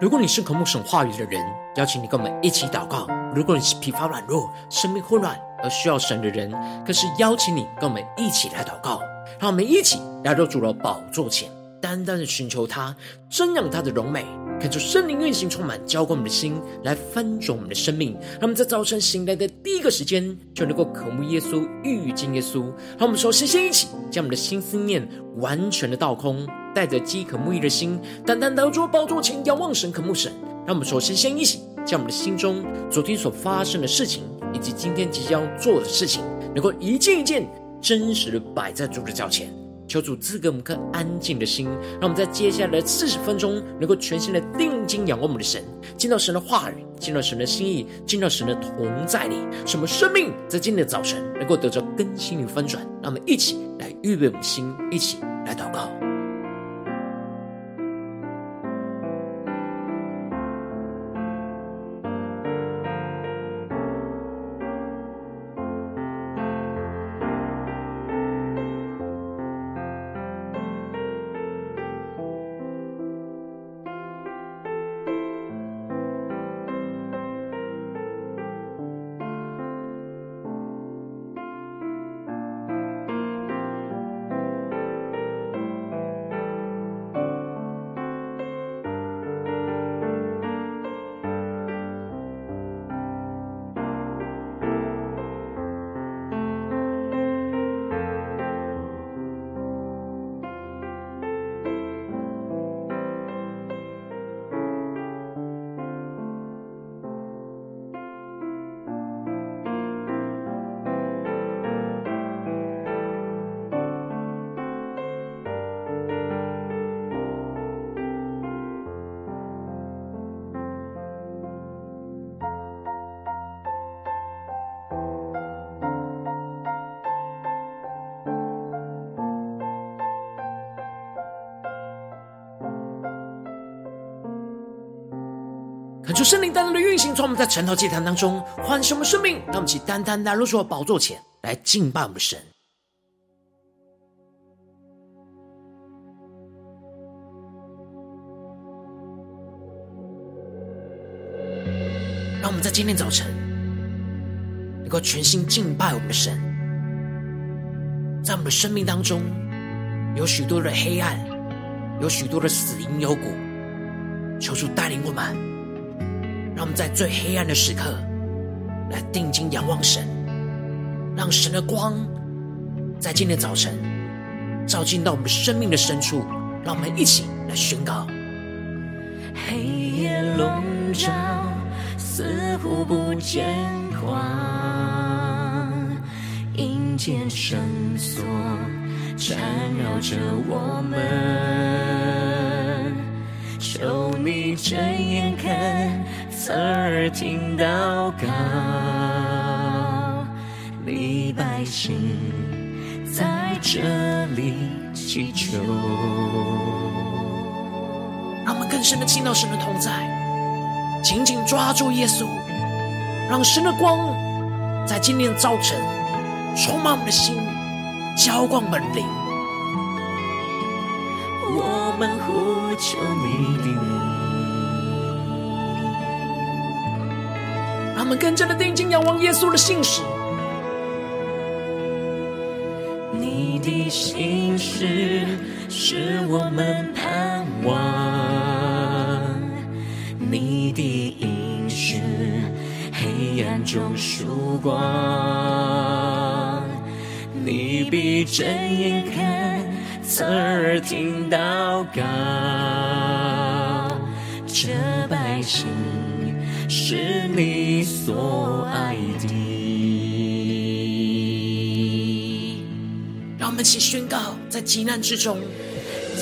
如果你是渴慕神话语的人，邀请你跟我们一起祷告；如果你是疲乏软弱、生命混乱而需要神的人，更是邀请你跟我们一起来祷告。让我们一起来到主的宝座前，单单的寻求他，瞻仰他的荣美，看出圣灵运行充满，浇灌我们的心，来翻转我们的生命。让我们在早晨醒来的第一个时间，就能够渴慕耶稣、遇见耶稣。让我们首先先一起将我们的心思念完全的倒空。带着饥渴慕义的心，单单来到宝座前仰望神、渴慕神。让我们首先先一起，将我们的心中昨天所发生的事情，以及今天即将要做的事情，能够一件一件真实的摆在主的脚前，求主赐给我们颗安静的心。让我们在接下来的四十分钟，能够全心的定睛仰望我们的神，见到神的话语，见到神的心意，见到神的同在里，使我们生命在今天的早晨能够得着更新与翻转。让我们一起来预备我们的心，一起来祷告。恳求圣灵单单的运行，从我们在晨祷祭坛当中唤醒我们生命，让我们起单单来入主宝座前来敬拜我们的神。让我们在今天早晨能够全心敬拜我们的神。在我们的生命当中，有许多的黑暗，有许多的死因幽谷，求主带领我们。让我们在最黑暗的时刻，来定睛仰望神，让神的光在今天早晨照进到我们生命的深处。让我们一起来宣告：黑夜笼罩，似乎不见光；阴间绳索缠绕着我们，求你睁眼看。侧耳听祷告，礼拜心在这里祈求。让我们更深的听到神的同在，紧紧抓住耶稣，让神的光在今天的早晨充满我们的心，浇灌我们的灵。我们呼求你的我们更加的定睛仰望耶稣的信实，你的信实是我们盼望，你的应许黑暗中曙光，你必睁眼看，侧耳听祷告，这百姓。是你所爱的。让我们一起宣告，在急难之中，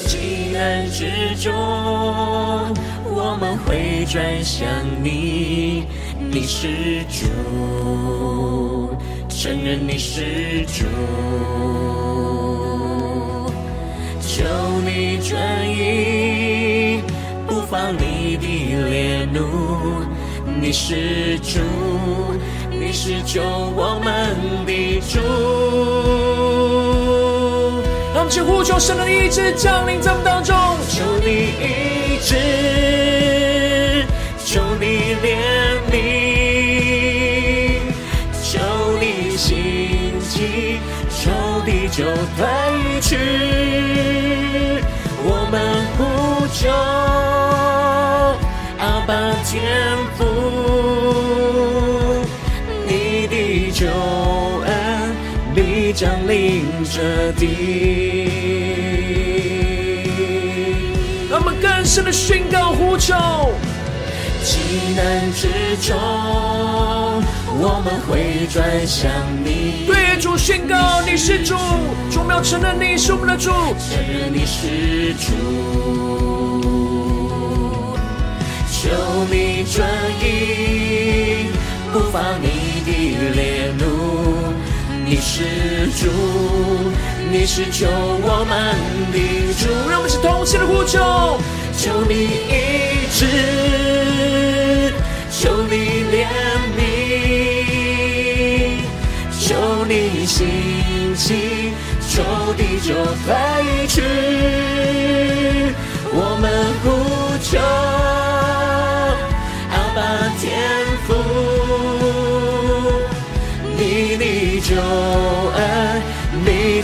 急难之中，我们会转向你，你是主，承认你是主，求你转移，不放你的烈怒。你是主，你是救我们的主。让我们呼求神的医治降临在我们当中，求你医治求你怜悯，求你兴起，求地久退去，我们呼求爸天赋，你的救恩必降临这地。让我们更深的宣告呼求。极难之中，我们会转向你。对主宣告，你是主，主要承认你是我们的主，承认你是主。求你转意，不发你的烈怒。你是主，你是救我们的主。让我们是同心的呼求，求你医治。求你怜悯，求你兴起，求地久退去，我们呼求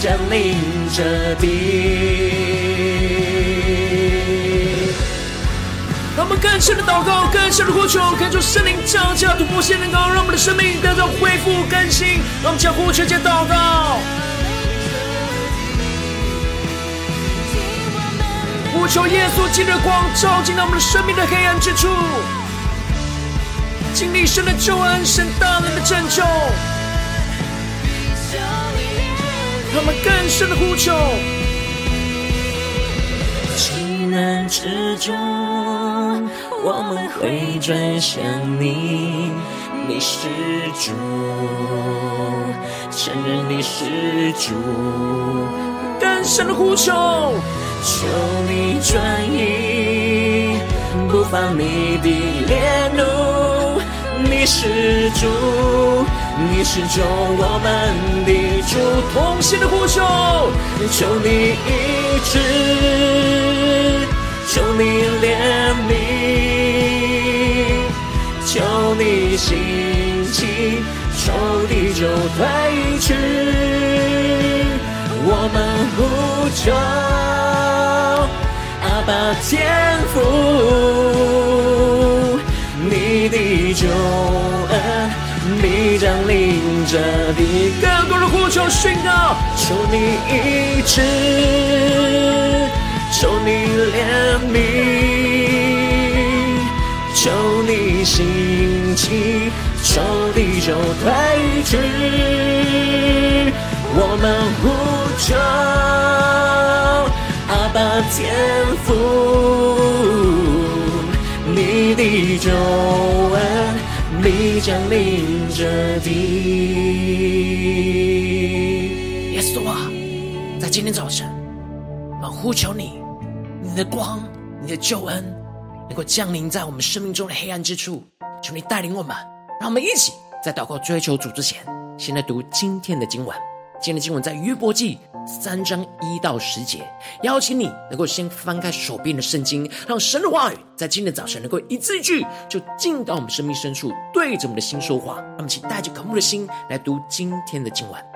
降临这地。让我们更深的祷告，更深的呼求，恳求圣灵降下突破性能高，让我们的生命得到恢复更新。让我们将呼求接祷告，呼求耶稣基督的光照进到我们的生命的黑暗之处，经历神的救恩，神大能的拯救。他们更深的呼求，急难之中。我们会转向你，你是主，承认你是主，更深的呼求，求你转移，不放你的烈怒，你是主，你是救我们的主，同心的呼求，求你医治，求你怜悯。求你兴起，求地久退去，我们呼求阿爸天父，必将临这地。更多人呼求宣告，求你医治，求你怜悯。求你兴起，求地久退去，我们呼求阿爸天父，你的救恩你降临这地。耶稣啊，在今天早晨，我们呼求你，你的光，你的救恩。能够降临在我们生命中的黑暗之处，求你带领我们，让我们一起在祷告追求主之前，先来读今天的经文。今天的经文在约伯记三章一到十节。邀请你能够先翻开手边的圣经，让神的话语在今天早晨能够一字一句就进到我们生命深处，对着我们的心说话。让我们请带着渴慕的心来读今天的经文。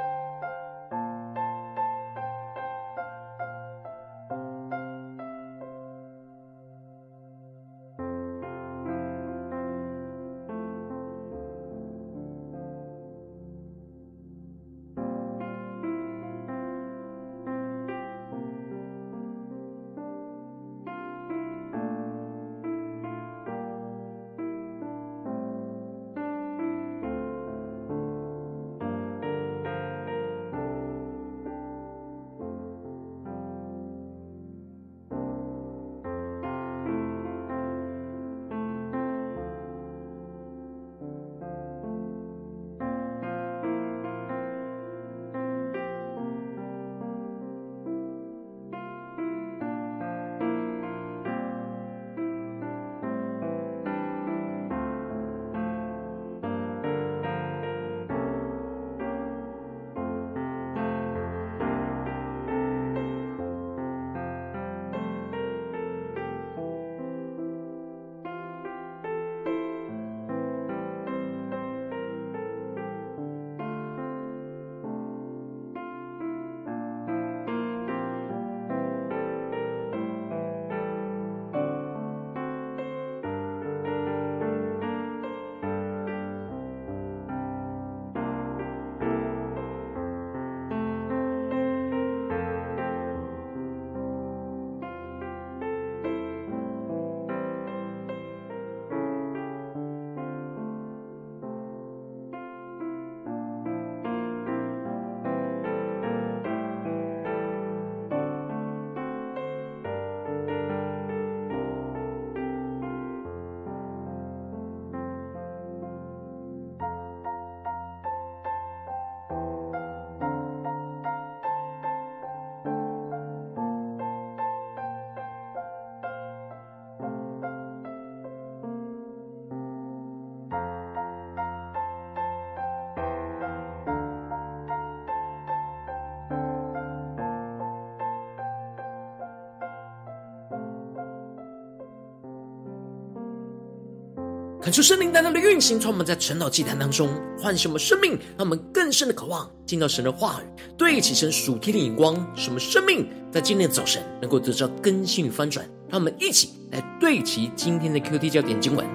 恳求圣灵单单的运行，从我们在晨祷祭坛当中唤醒我们生命，让我们更深的渴望进到神的话语，对齐神属天的眼光，使我们生命在今天的早晨能够得到更新与翻转。让我们一起来对齐今天的 QT 焦点经文，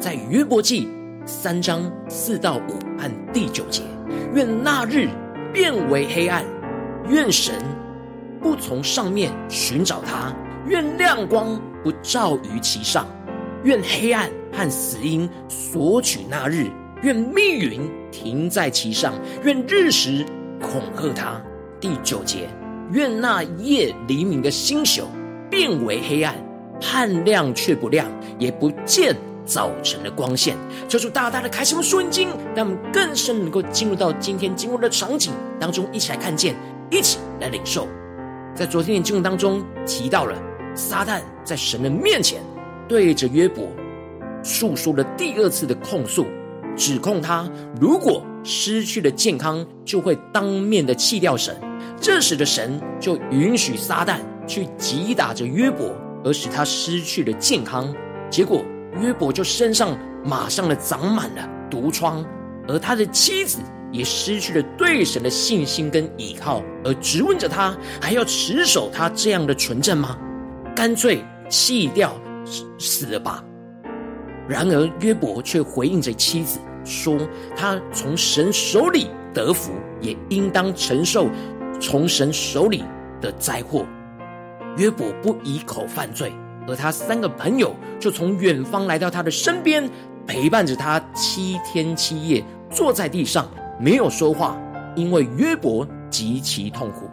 在约伯记三章四到五和第九节。愿那日变为黑暗，愿神不从上面寻找他，愿亮光不照于其上，愿黑暗和死因索取那日，愿密云停在其上，愿日食恐吓他。第九节，愿那夜黎明的星宿变为黑暗，盼亮却不亮，也不见早晨的光线。求主大大的开启我们属灵经，让我们更深能够进入到今天经文的场景当中，一起来看见，一起来领受。在昨天的经文当中提到了撒旦在神的面前对着约伯。诉说了第二次的控诉，指控他如果失去了健康，就会当面的弃掉神。这时的神就允许撒旦去击打着约伯，而使他失去了健康。结果约伯就身上马上的长满了毒疮，而他的妻子也失去了对神的信心跟依靠，而质问着他还要持守他这样的纯正吗？干脆弃掉死了吧。然而约伯却回应着妻子说：“他从神手里得福，也应当承受从神手里的灾祸。”约伯不以口犯罪，而他三个朋友就从远方来到他的身边，陪伴着他七天七夜，坐在地上没有说话，因为约伯极其痛苦。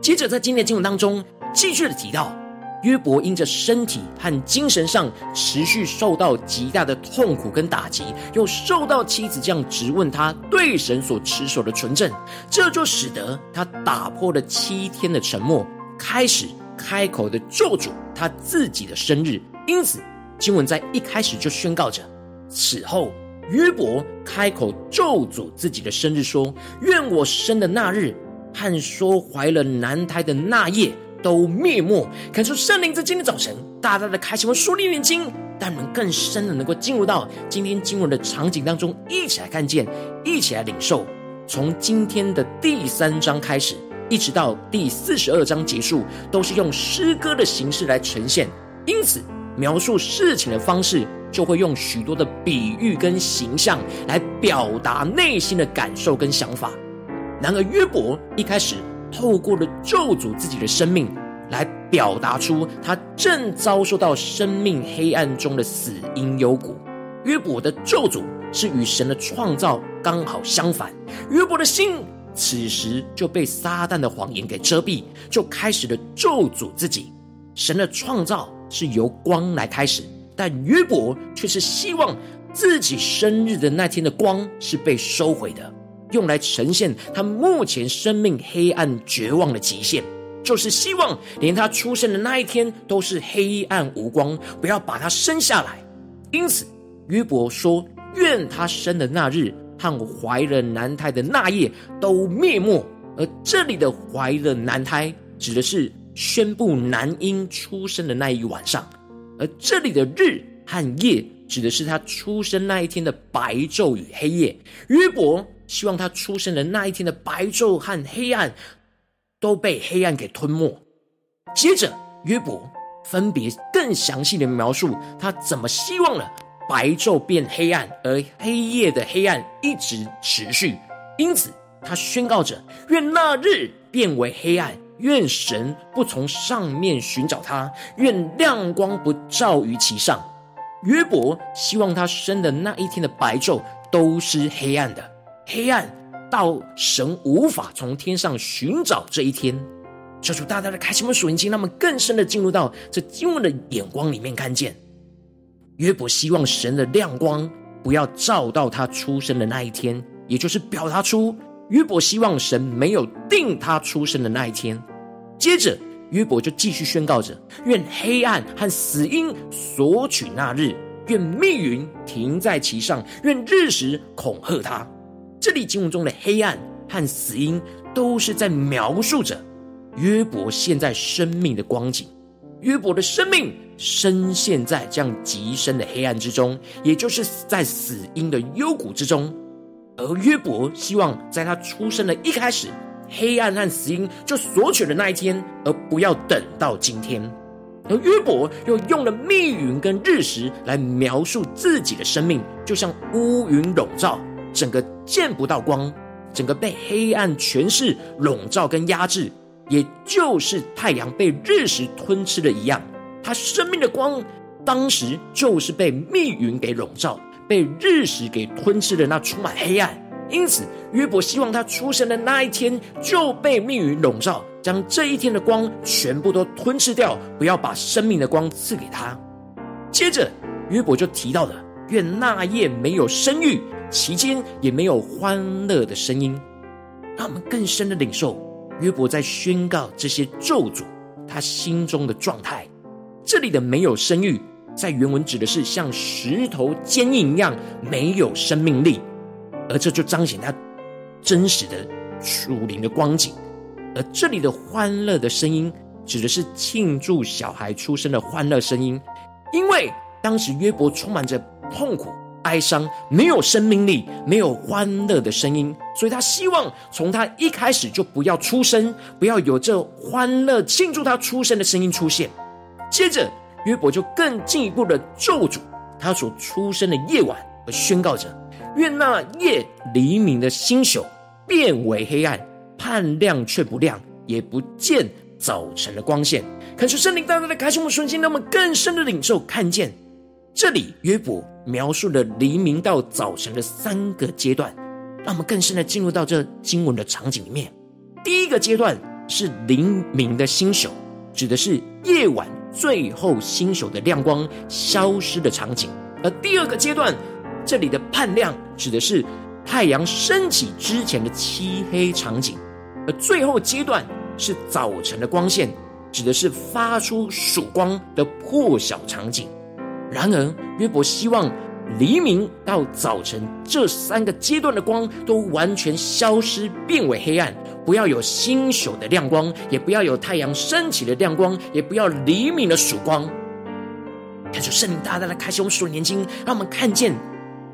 接着在今天的经文当中，继续的提到。约伯因着身体和精神上持续受到极大的痛苦跟打击，又受到妻子这样质问他对神所持守的纯正，这就使得他打破了七天的沉默，开始开口的咒诅他自己的生日。因此，经文在一开始就宣告着：此后约伯开口咒诅自己的生日，说：“愿我生的那日和说怀了男胎的那夜。”都灭没，感受圣灵在今天早晨大大的开启我们属灵眼睛，让我们更深的能够进入到今天经文的场景当中，一起来看见，一起来领受。从今天的第三章开始，一直到第四十二章结束，都是用诗歌的形式来呈现，因此描述事情的方式就会用许多的比喻跟形象来表达内心的感受跟想法。然而约伯一开始。透过了咒诅自己的生命，来表达出他正遭受到生命黑暗中的死因幽谷。约伯的咒诅是与神的创造刚好相反。约伯的心此时就被撒旦的谎言给遮蔽，就开始了咒诅自己。神的创造是由光来开始，但约伯却是希望自己生日的那天的光是被收回的。用来呈现他目前生命黑暗绝望的极限，就是希望连他出生的那一天都是黑暗无光，不要把他生下来。因此，约伯说：“愿他生的那日和怀了男胎的那夜都灭没。”而这里的“怀了男胎”指的是宣布男婴出生的那一晚上，而这里的“日”和“夜”指的是他出生那一天的白昼与黑夜。约伯。希望他出生的那一天的白昼和黑暗都被黑暗给吞没。接着，约伯分别更详细的描述他怎么希望了白昼变黑暗，而黑夜的黑暗一直持续。因此，他宣告着：愿那日变为黑暗，愿神不从上面寻找他，愿亮光不照于其上。约伯希望他生的那一天的白昼都是黑暗的。黑暗到神无法从天上寻找这一天，求主大大的开启我们属灵经，让我们更深的进入到这经文的眼光里面，看见约伯希望神的亮光不要照到他出生的那一天，也就是表达出约伯希望神没有定他出生的那一天。接着约伯就继续宣告着：愿黑暗和死荫索取那日，愿密云停在其上，愿日食恐吓他。这里经文中的黑暗和死因，都是在描述着约伯现在生命的光景。约伯的生命深陷在这样极深的黑暗之中，也就是在死因的幽谷之中。而约伯希望在他出生的一开始，黑暗和死因就索取的那一天，而不要等到今天。而约伯又用了密云跟日食来描述自己的生命，就像乌云笼罩，整个见不到光，整个被黑暗权势笼罩跟压制。也就是太阳被日食吞吃的一样，他生命的光当时就是被密云给笼罩，被日食给吞吃的那充满黑暗。因此，约伯希望他出生的那一天就被密云笼罩，将这一天的光全部都吞吃掉，不要把生命的光赐给他。接着，约伯就提到了：愿那夜没有生育，其间也没有欢乐的声音，让我们更深的领受。约伯在宣告这些咒诅，他心中的状态。这里的没有生育，在原文指的是像石头坚硬一样没有生命力，而这就彰显他真实的属灵的光景。而这里的欢乐的声音，指的是庆祝小孩出生的欢乐声音，因为当时约伯充满着痛苦。哀伤，没有生命力，没有欢乐的声音，所以他希望从他一开始就不要出生，不要有这欢乐庆祝他出生的声音出现。接着，约伯就更进一步的咒诅他所出生的夜晚，而宣告着：愿那夜黎明的星宿变为黑暗，盼亮却不亮，也不见早晨的光线。恳求圣灵大大的开启我们瞬间，让我们更深的领受看见。这里约伯描述了黎明到早晨的三个阶段，让我们更深的进入到这经文的场景里面。第一个阶段是黎明的星宿，指的是夜晚最后星宿的亮光消失的场景；而第二个阶段，这里的盼亮指的是太阳升起之前的漆黑场景；而最后阶段是早晨的光线，指的是发出曙光的破晓场景。然而，约伯希望黎明到早晨这三个阶段的光都完全消失，变为黑暗，不要有星宿的亮光，也不要有太阳升起的亮光，也不要黎明的曙光。看出圣灵大大的开启我们属灵眼睛，让我们看见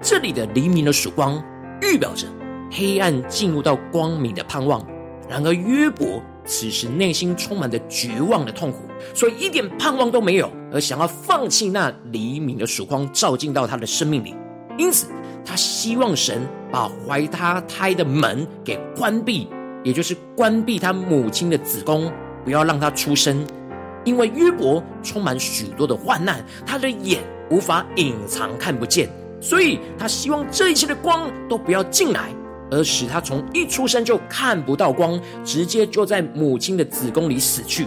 这里的黎明的曙光，预表着黑暗进入到光明的盼望。然而，约伯。此时内心充满着绝望的痛苦，所以一点盼望都没有，而想要放弃那黎明的曙光照进到他的生命里。因此，他希望神把怀他胎的门给关闭，也就是关闭他母亲的子宫，不要让他出生。因为约伯充满许多的患难，他的眼无法隐藏，看不见，所以他希望这一切的光都不要进来。而使他从一出生就看不到光，直接就在母亲的子宫里死去。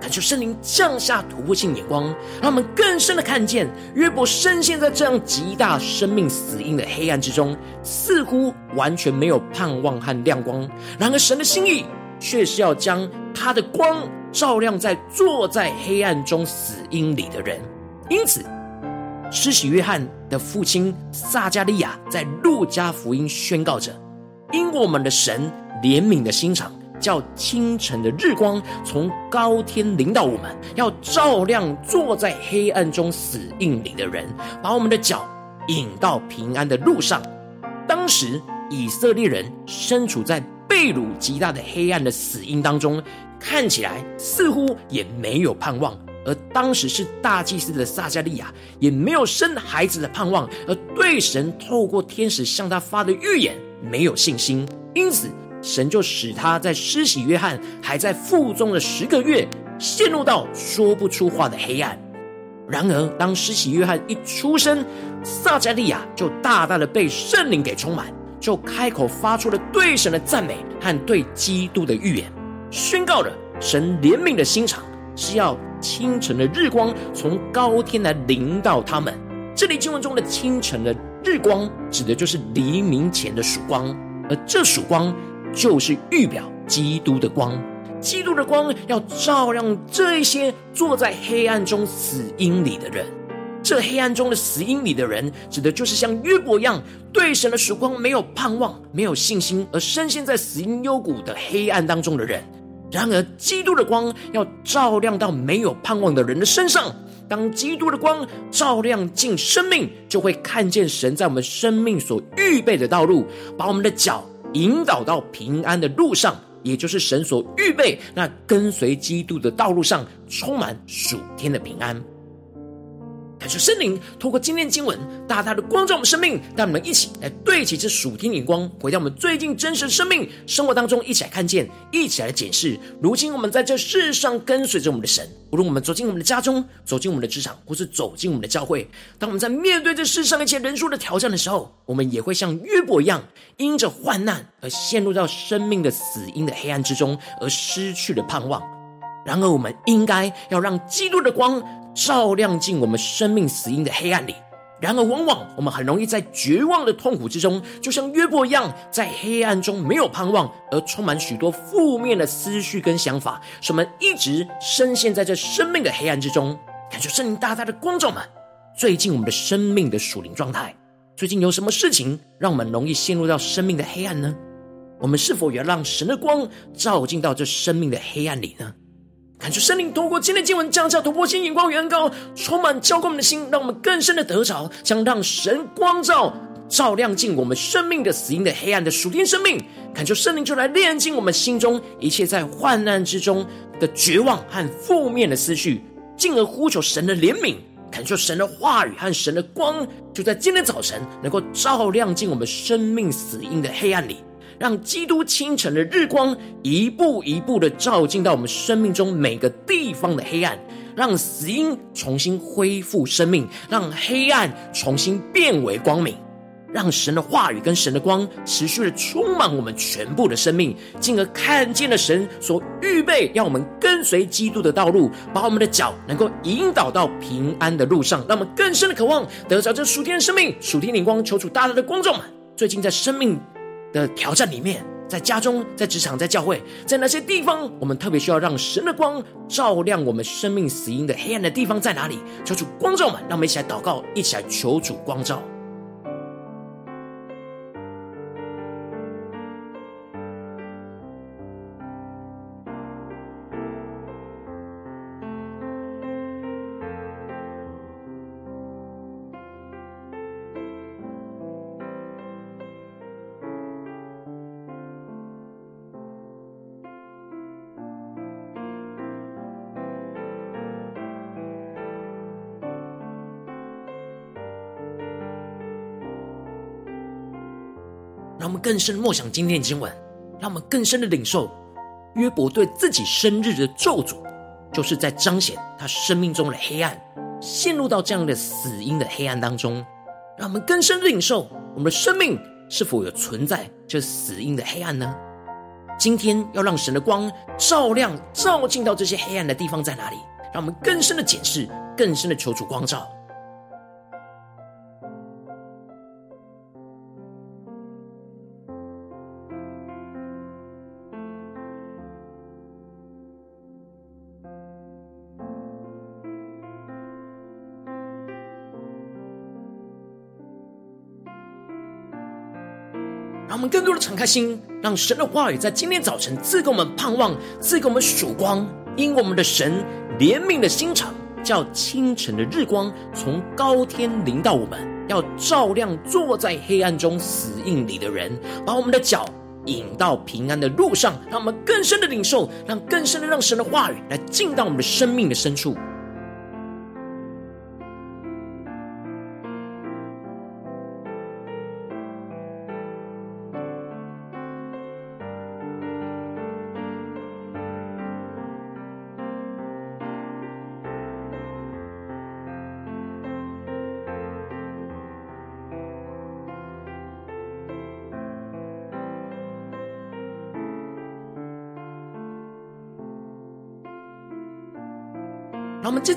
恳求圣灵降下突破性眼光，让我们更深的看见约伯深陷在这样极大生命死因的黑暗之中，似乎完全没有盼望和亮光。然而神的心意却是要将他的光照亮在坐在黑暗中死因里的人。因此，施洗约翰的父亲撒迦利亚在路加福音宣告着：“因我们的神怜悯的心肠，叫清晨的日光从高天临到我们，要照亮坐在黑暗中死荫里的人，把我们的脚引到平安的路上。”当时以色列人身处在被掳极大的黑暗的死荫当中，看起来似乎也没有盼望。而当时是大祭司的撒迦利亚，也没有生孩子的盼望，而对神透过天使向他发的预言没有信心，因此神就使他在施洗约翰还在腹中的十个月，陷入到说不出话的黑暗。然而，当施洗约翰一出生，撒迦利亚就大大的被圣灵给充满，就开口发出了对神的赞美和对基督的预言，宣告了神怜悯的心肠是要。清晨的日光从高天来临到他们。这里经文中的清晨的日光，指的就是黎明前的曙光，而这曙光就是预表基督的光。基督的光要照亮这些坐在黑暗中死荫里的人。这黑暗中的死荫里的人，指的就是像约伯一样，对神的曙光没有盼望、没有信心，而深陷在死荫幽谷的黑暗当中的人。然而，基督的光要照亮到没有盼望的人的身上。当基督的光照亮进生命，就会看见神在我们生命所预备的道路，把我们的脚引导到平安的路上，也就是神所预备那跟随基督的道路上，充满属天的平安。感谢圣灵透过今天经文，大大的光照我们生命，带我们一起来对齐这属天眼光，回到我们最近真实生命生活当中，一起来看见，一起来检视。如今我们在这世上跟随着我们的神，无论我们走进我们的家中，走进我们的职场，或是走进我们的教会，当我们在面对这世上一切人数的挑战的时候，我们也会像约伯一样，因着患难而陷入到生命的死因的黑暗之中，而失去了盼望。然而，我们应该要让基督的光。照亮进我们生命死因的黑暗里。然而，往往我们很容易在绝望的痛苦之中，就像约伯一样，在黑暗中没有盼望，而充满许多负面的思绪跟想法，使我们一直深陷在这生命的黑暗之中。感谢圣灵大大的光照们，最近我们的生命的属灵状态，最近有什么事情让我们容易陷入到生命的黑暗呢？我们是否也要让神的光照进到这生命的黑暗里呢？感谢圣灵透过今天经文降下突破性眼光与恩膏，充满浇灌我们的心，让我们更深的得着，将让神光照照亮进我们生命的死因的黑暗的属天生命。感谢圣灵就来炼净我们心中一切在患难之中的绝望和负面的思绪，进而呼求神的怜悯。感谢神的话语和神的光，就在今天早晨能够照亮进我们生命死因的黑暗里。让基督清晨的日光一步一步的照进到我们生命中每个地方的黑暗，让死荫重新恢复生命，让黑暗重新变为光明，让神的话语跟神的光持续的充满我们全部的生命，进而看见了神所预备要我们跟随基督的道路，把我们的脚能够引导到平安的路上，让我们更深的渴望得着这属天的生命、属天灵光，求主大大的光照，最近在生命的挑战里面，在家中、在职场、在教会，在那些地方，我们特别需要让神的光照亮我们生命死因的黑暗的地方在哪里？求主光照们，让我们一起来祷告，一起来求主光照。让我们更深默想今天的经文，让我们更深的领受约伯对自己生日的咒诅，就是在彰显他生命中的黑暗，陷入到这样的死因的黑暗当中。让我们更深的领受，我们的生命是否有存在这死因的黑暗呢？今天要让神的光照亮、照进到这些黑暗的地方在哪里？让我们更深的检视，更深的求主光照。们敞开心，让神的话语在今天早晨赐给我们盼望，赐给我们曙光。因我们的神怜悯的心肠，叫清晨的日光从高天临到我们，要照亮坐在黑暗中死硬里的人，把我们的脚引到平安的路上。让我们更深的领受，让更深的让神的话语来进到我们的生命的深处。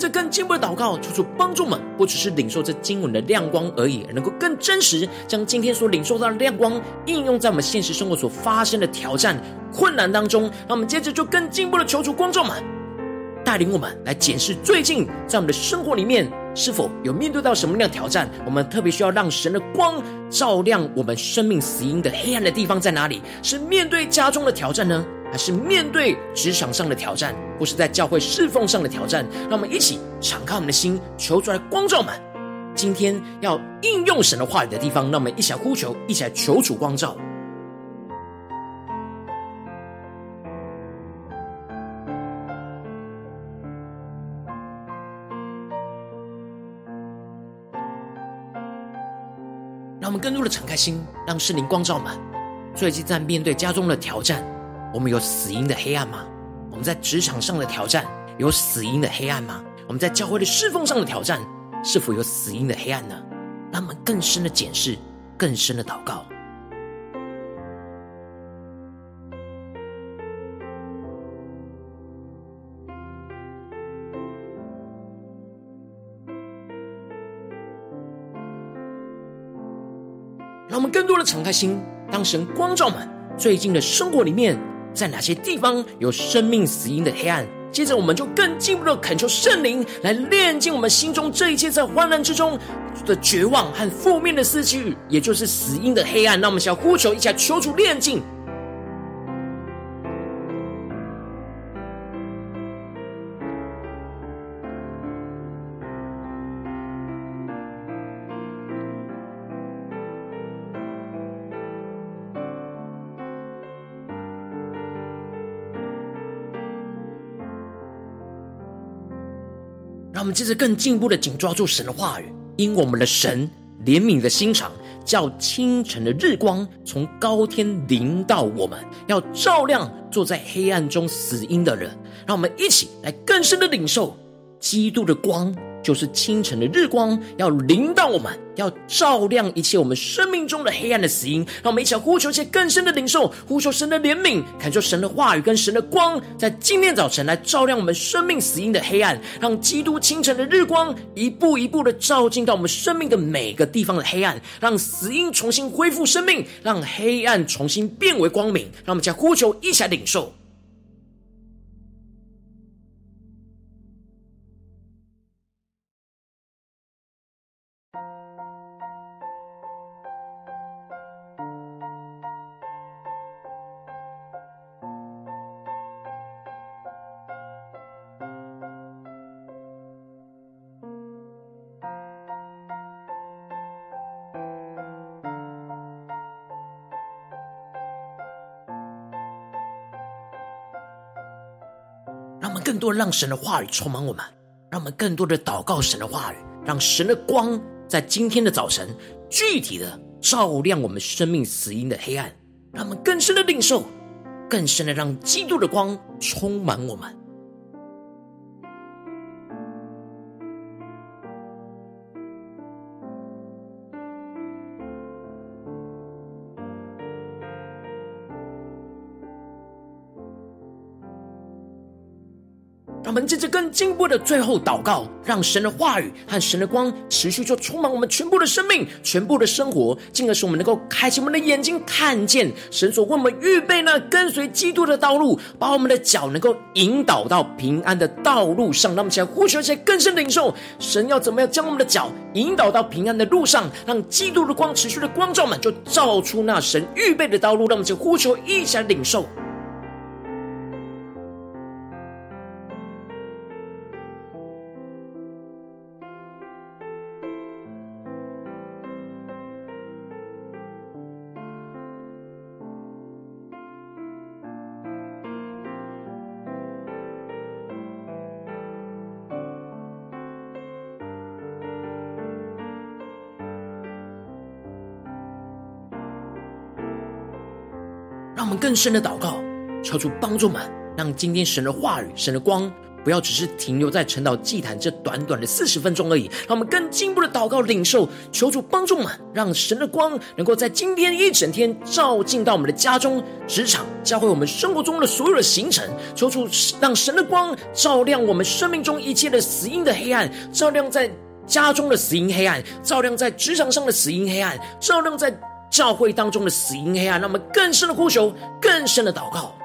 这更进步的祷告，求主帮助们，不只是领受这经文的亮光而已，能够更真实将今天所领受到的亮光应用在我们现实生活所发生的挑战、困难当中。那我们接着就更进一步的求主光照们，带领我们来检视最近在我们的生活里面是否有面对到什么样的挑战。我们特别需要让神的光照亮我们生命死因的黑暗的地方在哪里？是面对家中的挑战呢？还是面对职场上的挑战，或是在教会侍奉上的挑战？让我们一起敞开我们的心，求出来光照们。今天要应用神的话语的地方，让我们一起来呼求，一起来求主光照。让我们更多的敞开心，让圣灵光照们。最近在面对家中的挑战，我们有死因的黑暗吗？我们在职场上的挑战有死因的黑暗吗？我们在教会的侍奉上的挑战，是否有死因的黑暗呢？让我们更深的检视，更深的祷告。让我们更多的敞开心，当神光照们最近的生活里面，在哪些地方有生命死因的黑暗？接着，我们就更进一步的恳求圣灵来炼净我们心中这一切在患难之中的绝望和负面的思绪，也就是死因的黑暗。那我们想要呼求一下，求主炼净。们接着更进一步的紧抓住神的话语，因我们的神怜悯的心肠，叫清晨的日光从高天临到我们，要照亮坐在黑暗中死因的人。让我们一起来更深的领受基督的光。就是清晨的日光，要临到我们，要照亮一切我们生命中的黑暗的死因。让我们一起来呼求一些更深的领受，呼求神的怜悯，恳求神的话语跟神的光，在今天早晨来照亮我们生命死因的黑暗，让基督清晨的日光一步一步的照进到我们生命的每个地方的黑暗，让死因重新恢复生命，让黑暗重新变为光明。让我们一起来呼求，一起来领受。多让神的话语充满我们，让我们更多的祷告神的话语，让神的光在今天的早晨具体的照亮我们生命死因的黑暗，让我们更深的领受，更深的让基督的光充满我们。让我们接着更进一步的最后祷告，让神的话语和神的光持续就充满我们全部的生命、全部的生活，进而使我们能够开启我们的眼睛，看见神所为我们预备那跟随基督的道路，把我们的脚能够引导到平安的道路上。让我们起来呼求一些更深的领受，神要怎么样将我们的脚引导到平安的路上，让基督的光持续的光照们，就照出那神预备的道路。让我们就呼求一起来领受。更深的祷告，求主帮助们，让今天神的话语、神的光，不要只是停留在晨祷祭坛这短短的四十分钟而已。让我们更进一步的祷告、领受，求主帮助们，让神的光能够在今天一整天照进到我们的家中、职场、教会我们生活中的所有的行程。求主让神的光照亮我们生命中一切的死因的黑暗，照亮在家中的死因黑暗，照亮在职场上的死因黑暗，照亮在。教会当中的死因黑暗，让我们更深的呼求，更深的祷告。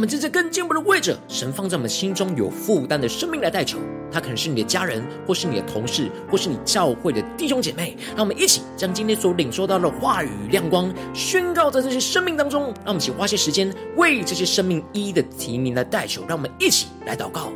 我们在更进一步的位置神放在我们心中有负担的生命来代求。他可能是你的家人，或是你的同事，或是你教会的弟兄姐妹。让我们一起将今天所领受到的话语亮光宣告在这些生命当中。让我们一起花些时间为这些生命一一的提名来代求。让我们一起来祷告。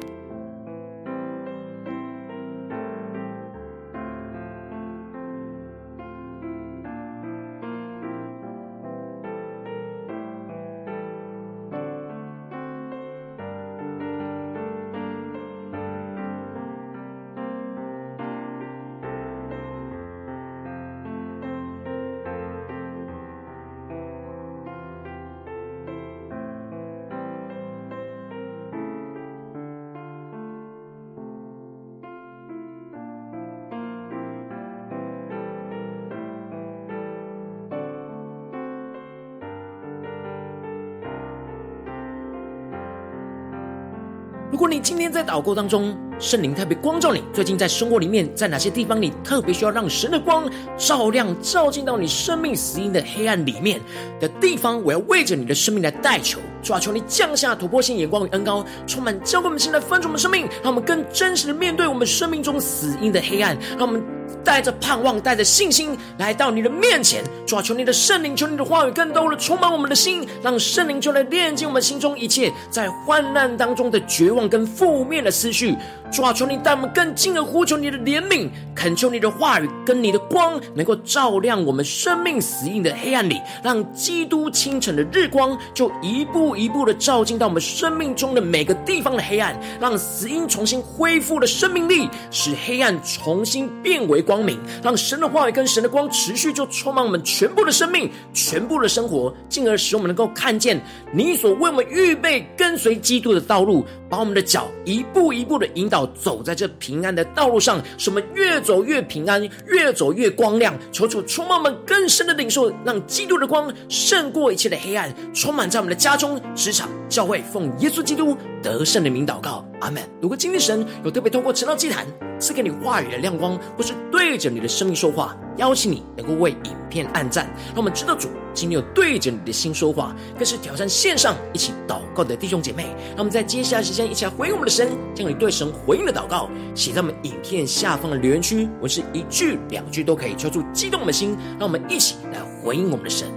如果你今天在祷告当中，圣灵特别光照你，最近在生活里面，在哪些地方你特别需要让神的光照亮、照进到你生命死因的黑暗里面的地方，我要为着你的生命来代求，主啊，求你降下突破性眼光与恩膏，充满教灌我们心来翻转我们生命，让我们更真实的面对我们生命中死因的黑暗，让我们。带着盼望，带着信心来到你的面前，主啊，求你的圣灵，求你的话语更多的充满我们的心，让圣灵就来炼净我们心中一切在患难当中的绝望跟负面的思绪。主啊，求你带我们更近的呼求你的怜悯，恳求你的话语跟你的光能够照亮我们生命死荫的黑暗里，让基督清晨的日光就一步一步的照进到我们生命中的每个地方的黑暗，让死荫重新恢复了生命力，使黑暗重新变为。光明，让神的话语跟神的光持续就充满我们全全部的生命、全部的生活，进而使我们能够看见你所为我们预备跟随基督的道路，把我们的脚一步一步的引导走在这平安的道路上，使我们越走越平安，越走越光亮。求主充满我们更深的领受，让基督的光胜过一切的黑暗，充满在我们的家中、职场、教会，奉耶稣基督得胜的名祷告，阿门。如果今天神有特别透过晨祷祭坛赐给你话语的亮光，或是对着你的生命说话，邀请你能够为影片按赞，让我们知道主今天有对着你的心说话，更是挑战线上一起祷告的弟兄姐妹。让我们在接下来时间一起来回应我们的神，将你对神回应的祷告写在我们影片下方的留言区，我是一句两句都可以，敲出激动的心。让我们一起来回应我们的神，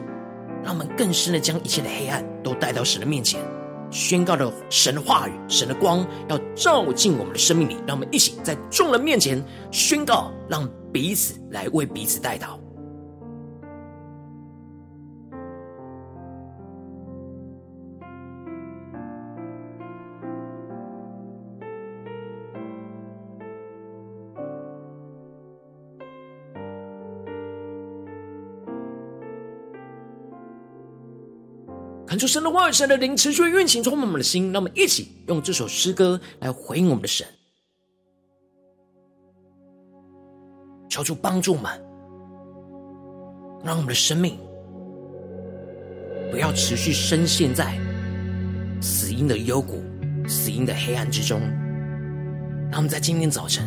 让我们更深的将一切的黑暗都带到神的面前。宣告了神的话语，神的光要照进我们的生命里，让我们一起在众人面前宣告，让彼此来为彼此代祷。恳求神的话语、神的灵持续运行充满我们的心，让我们一起用这首诗歌来回应我们的神，求主帮助我们，让我们的生命不要持续深陷在死荫的幽谷、死荫的黑暗之中。让我们在今天早晨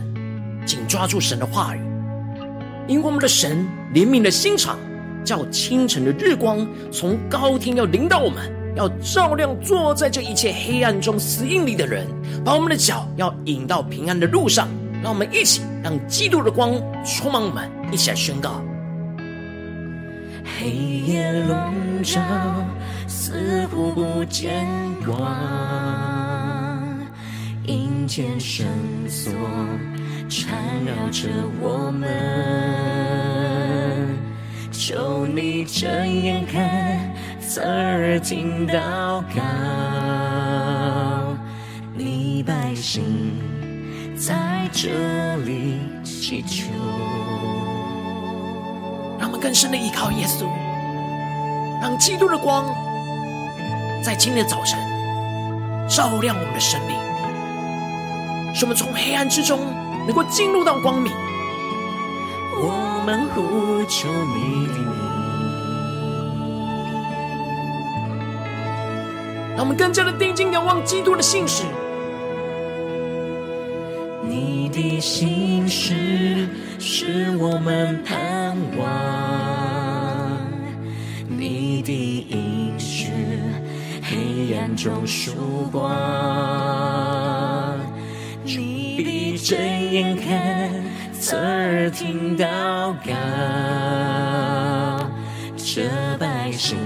紧抓住神的话语，因为我们的神怜悯的心肠。叫清晨的日光从高天要临到我们，要照亮坐在这一切黑暗中死荫里的人，把我们的脚要引到平安的路上。让我们一起让基督的光充满我们，一起来宣告：黑夜笼罩，似乎不见光，阴间绳索缠绕着我们。求你睁眼看，侧耳听祷告，你百姓在这里祈求。让我们更深的依靠耶稣，让基督的光在今天的早晨照亮我们的生命，使我们从黑暗之中能够进入到光明。我们呼求你的名，让我们更加的定睛仰望基督的信实。你的信实是我们盼望，你的应许黑暗中曙光。你闭着眼看，侧耳听祷告，这百姓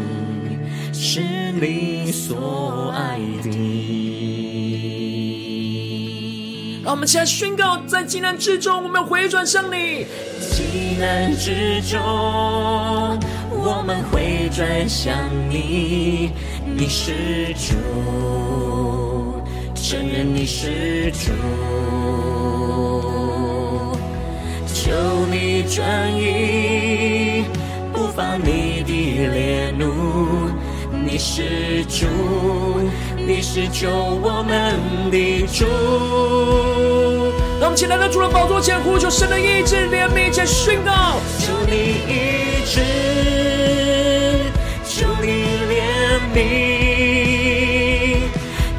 是你所爱的。让我们起来宣告，在急难之中，我们要回转向你。急难之中，我们回转向你，你是主，承认你是主，求你转移，不发你的烈怒，你是主，你是救我们的主。让我们起来到主。的宝座前，呼求神的意志、怜悯，且宣告：求你医治，求你怜悯，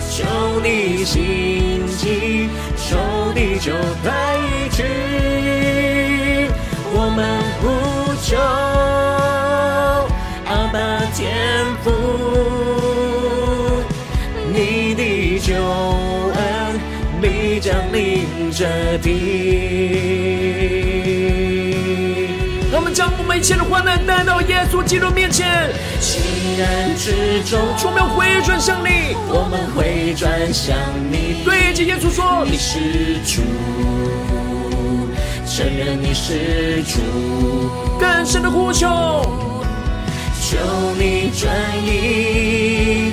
求你兴起，仇敌就退去。我救恩必将临。这地，我们将我们一切的患难带到耶稣基督面前。急难之中，我们要回转向你，我们回转向你。对着耶稣说：“你是主，承认你是主。”更深的呼求，求你转移，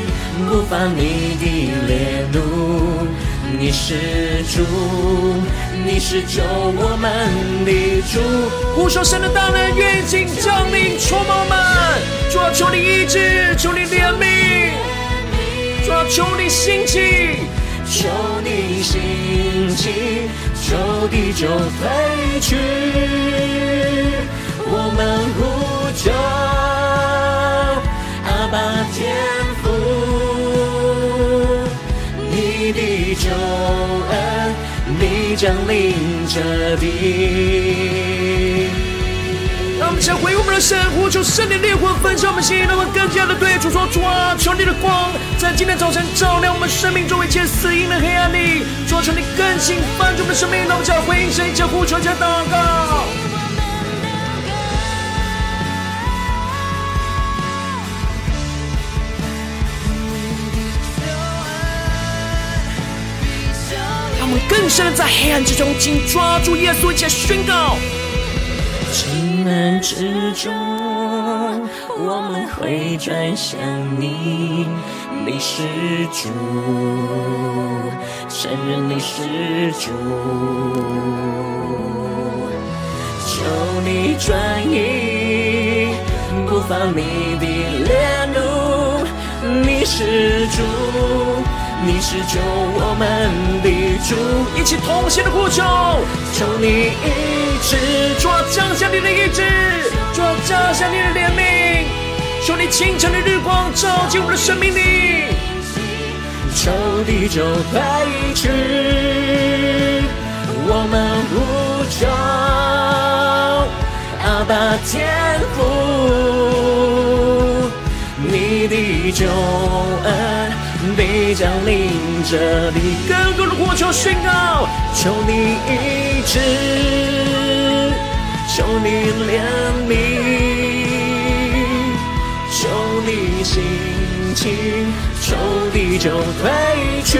不发你的烈怒。你是主，你是救我们的主。呼求神的大能，愿景降临，充满我们。主啊，求你医治，求你怜悯。主啊，求你兴起，求你兴起，仇敌就退去。我们呼求阿爸天救恩，你降临这地。让我们先回我们的神，呼求圣灵烈火焚烧我们心，让我们更加的对主说：主啊，求你的光在今天早晨照亮我们生命中一切死荫的黑暗里。主啊，求你更新翻转我们的生命，让我们将回应神，一切呼求，一切祷告。在黑暗之中，紧抓住耶稣，一起宣告：急难之中，我们会转向你，你是主，承认你是主，求你转移，不放你的烈怒，你是主。你是救我们的主，一起同心的呼求，求你医治，主啊，降下你的医治，主啊，降下你的怜悯，求你清晨的日光照进我们的生命里，仇敌就退去，我们呼求阿爸天父，你的救恩。必将临这地，更多的火球宣告，求你医治，求你怜悯，求你兴起，仇敌就退去。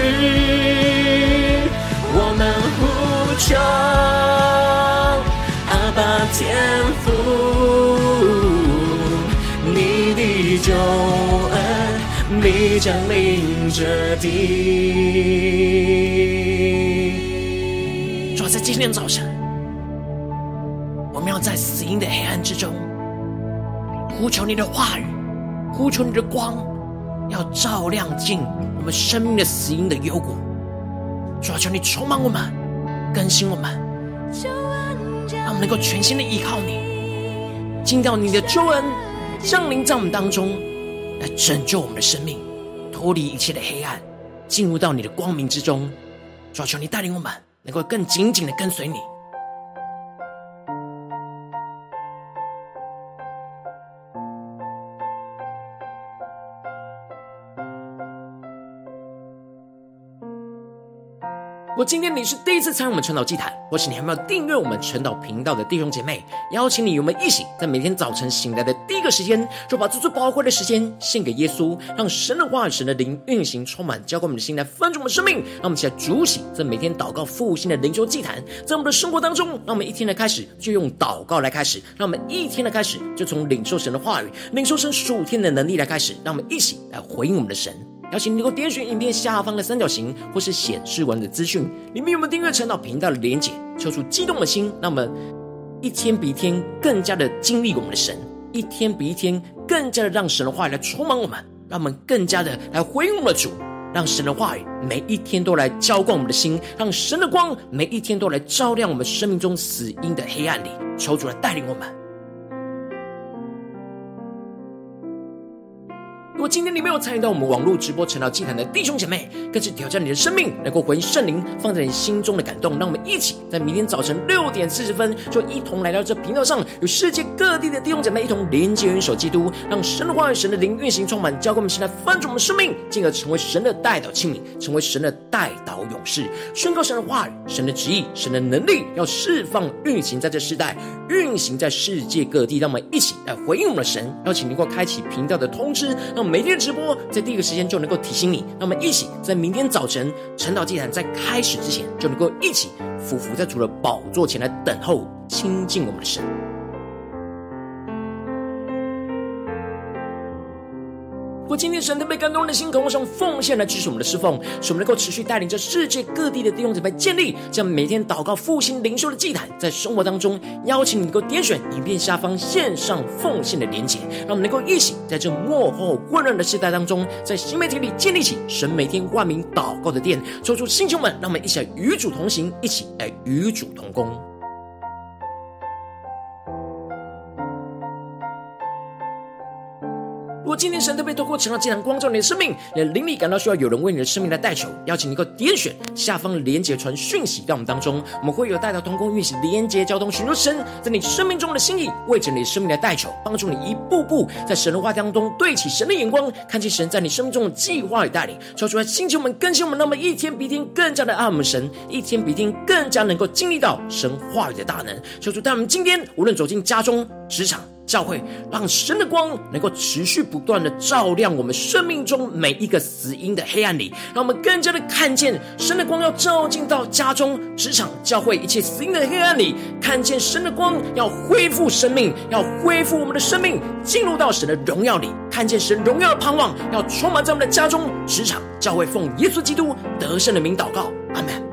我们呼求阿爸天父，你的救恩。你降临这地。主要在今天早晨，我们要在死荫的黑暗之中，呼求你的话语，呼求你的光，要照亮进我们生命的死荫的幽谷。主要求你充满我们，更新我们，让我们能够全心的依靠你，进到你的救恩降临在我们当中。来拯救我们的生命，脱离一切的黑暗，进入到你的光明之中。主啊，求你带领我们，能够更紧紧的跟随你。如果今天你是第一次参与我们晨祷祭坛，或是你还没有订阅我们晨祷频道的弟兄姐妹，邀请你与我们一起，在每天早晨醒来的第一个时间，就把这最宝贵的时间献给耶稣，让神的话语、神的灵运行充满，浇灌我们的心，来翻转我们生命。让我们一起来筑起这每天祷告复兴的灵修祭坛，在我们的生活当中，让我们一天的开始就用祷告来开始，让我们一天的开始就从领受神的话语、领受神属天的能力来开始，让我们一起来回应我们的神。邀请你能够点选影片下方的三角形，或是显示文的资讯，里面有没有订阅晨祷频道的连结？抽出激动的心，让我们一天比一天更加的经历我们的神，一天比一天更加的让神的话语来充满我们，让我们更加的来回应我们的主，让神的话语每一天都来浇灌我们的心，让神的光每一天都来照亮我们生命中死荫的黑暗里，求主来带领我们。今天你没有参与到我们网络直播晨祷祭坛的弟兄姐妹，更是挑战你的生命，能够回应圣灵放在你心中的感动。让我们一起在明天早晨六点四十分，就一同来到这频道上，与世界各地的弟兄姐妹一同连接、元首基督，让神的话语、神的灵运行充满，教灌我们现在翻转我们生命，进而成为神的代祷器皿，成为神的代祷勇士，宣告神的话语、神的旨意、神的能力，要释放运行在这世代，运行在世界各地。让我们一起来回应我们的神，邀请能够开启频道的通知，让。每天直播，在第一个时间就能够提醒你。那么，一起在明天早晨晨岛祭坛在开始之前，就能够一起俯伏在主的宝座前来等候亲近我们的神。我今天神特别感动的心，渴望用奉献来支持我们的侍奉，使我们能够持续带领着世界各地的弟兄姊妹建立这样每天祷告复兴灵修的祭坛，在生活当中邀请你能够点选影片下方线上奉献的连结，让我们能够一起在这幕后混乱的时代当中，在新媒体里建立起神每天万名祷告的殿，抽出弟兄们，让我们一起来与主同行，一起来与主同工。如果今天神特别透过晨祷祭坛光照你的生命，你的灵里感到需要有人为你的生命来代求，邀请你能够点选下方连结传讯息到我们当中，我们会有带到通工运行连结交通，寻求神在你生命中的心意，为着你的生命来代求，帮助你一步步在神的话当中对齐神的眼光，看见神在你生命中的计划与带领，说出来星球们更新我们，那么一天比一天更加的爱我们神，一天比一天更加能够经历到神话语的大能，求主带我们今天无论走进家中、职场。教会让神的光能够持续不断的照亮我们生命中每一个死因的黑暗里，让我们更加的看见神的光要照进到家中、职场、教会一切死因的黑暗里，看见神的光要恢复生命，要恢复我们的生命，进入到神的荣耀里，看见神荣耀的盼望要充满在我们的家中、职场、教会，奉耶稣基督得胜的名祷告，阿门。